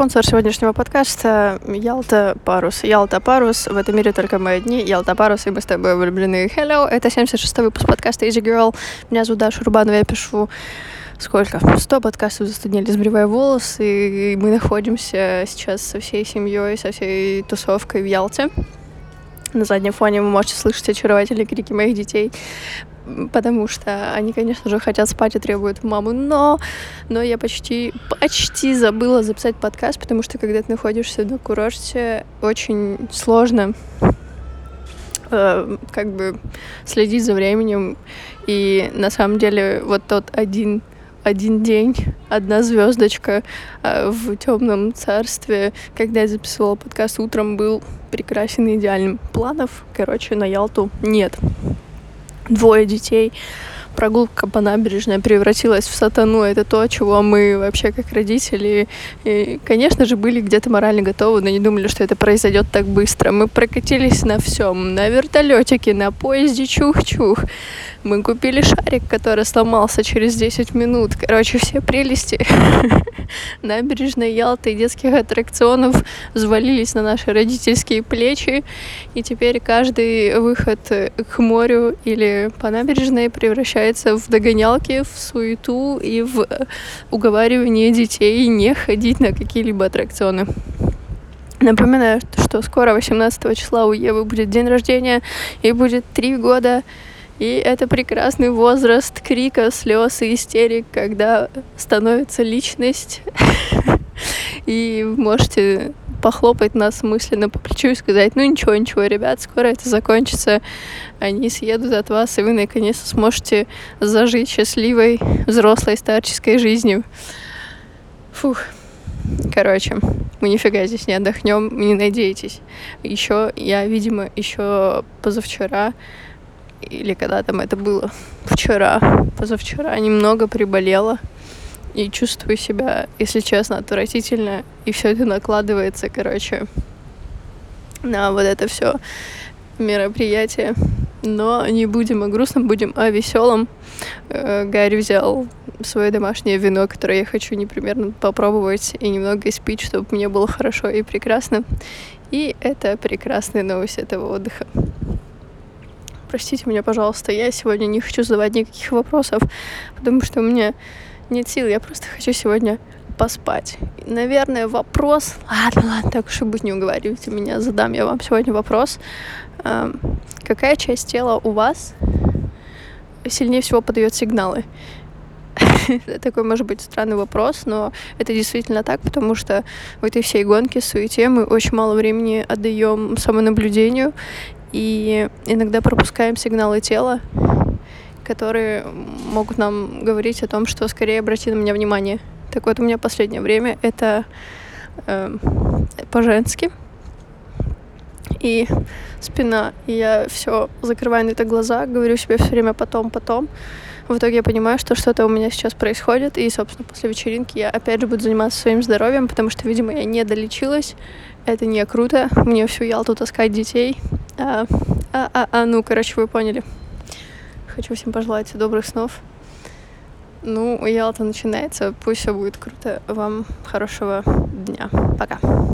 Спонсор сегодняшнего подкаста — Ялта Парус. Ялта Парус. В этом мире только мы одни. Ялта Парус, и мы с тобой влюблены. Hello, это 76-й выпуск подкаста Easy Girl. Меня зовут Даша Рубанова, я пишу сколько? 100 подкастов застуднили, сбривая волосы, и мы находимся сейчас со всей семьей, со всей тусовкой в Ялте. На заднем фоне вы можете слышать очаровательные крики моих детей потому что они, конечно же, хотят спать и требуют маму, но, но я почти, почти забыла записать подкаст, потому что когда ты находишься на курорте, очень сложно э, как бы следить за временем, и на самом деле вот тот один один день, одна звездочка э, в темном царстве, когда я записывала подкаст утром, был прекрасен и идеальным. Планов, короче, на Ялту нет двое детей, прогулка по набережной превратилась в сатану. Это то, чего мы вообще как родители, и, конечно же, были где-то морально готовы, но не думали, что это произойдет так быстро. Мы прокатились на всем, на вертолетике, на поезде чух-чух. Мы купили шарик, который сломался через 10 минут. Короче, все прелести набережной Ялты и детских аттракционов взвалились на наши родительские плечи. И теперь каждый выход к морю или по набережной превращается в догонялки, в суету и в уговаривание детей не ходить на какие-либо аттракционы. Напоминаю, что скоро, 18 числа, у Евы будет день рождения, и будет три года. И это прекрасный возраст крика, слез и истерик, когда становится личность. И можете похлопать нас мысленно по плечу и сказать, ну ничего, ничего, ребят, скоро это закончится, они съедут от вас, и вы наконец-то сможете зажить счастливой взрослой старческой жизнью. Фух. Короче, мы нифига здесь не отдохнем, не надейтесь. Еще я, видимо, еще позавчера или когда там это было, вчера, позавчера, немного приболела и чувствую себя, если честно, отвратительно, и все это накладывается, короче, на вот это все мероприятие. Но не будем о грустном, будем о веселом. Э, Гарри взял свое домашнее вино, которое я хочу непременно попробовать и немного испить, чтобы мне было хорошо и прекрасно. И это прекрасная новость этого отдыха. Простите меня, пожалуйста, я сегодня не хочу задавать никаких вопросов, потому что у меня нет сил, я просто хочу сегодня поспать. Наверное, вопрос... Ладно, ладно, так уж и быть, не уговаривайте меня, задам я вам сегодня вопрос. Эм, какая часть тела у вас сильнее всего подает сигналы? Такой, может быть, странный вопрос, но это действительно так, потому что в этой всей гонке, суете мы очень мало времени отдаем самонаблюдению, и иногда пропускаем сигналы тела, которые могут нам говорить о том, что скорее обрати на меня внимание. Так вот, у меня последнее время это э, по-женски. И спина. И я все закрываю на это глаза, говорю себе все время потом, потом. В итоге я понимаю, что что-то у меня сейчас происходит, и, собственно, после вечеринки я опять же буду заниматься своим здоровьем, потому что, видимо, я не долечилась. Это не круто. Мне всю Ялту таскать детей. А, а, а, а, ну, короче, вы поняли. Хочу всем пожелать добрых снов. Ну, Ялта начинается. Пусть все будет круто. Вам хорошего дня. Пока.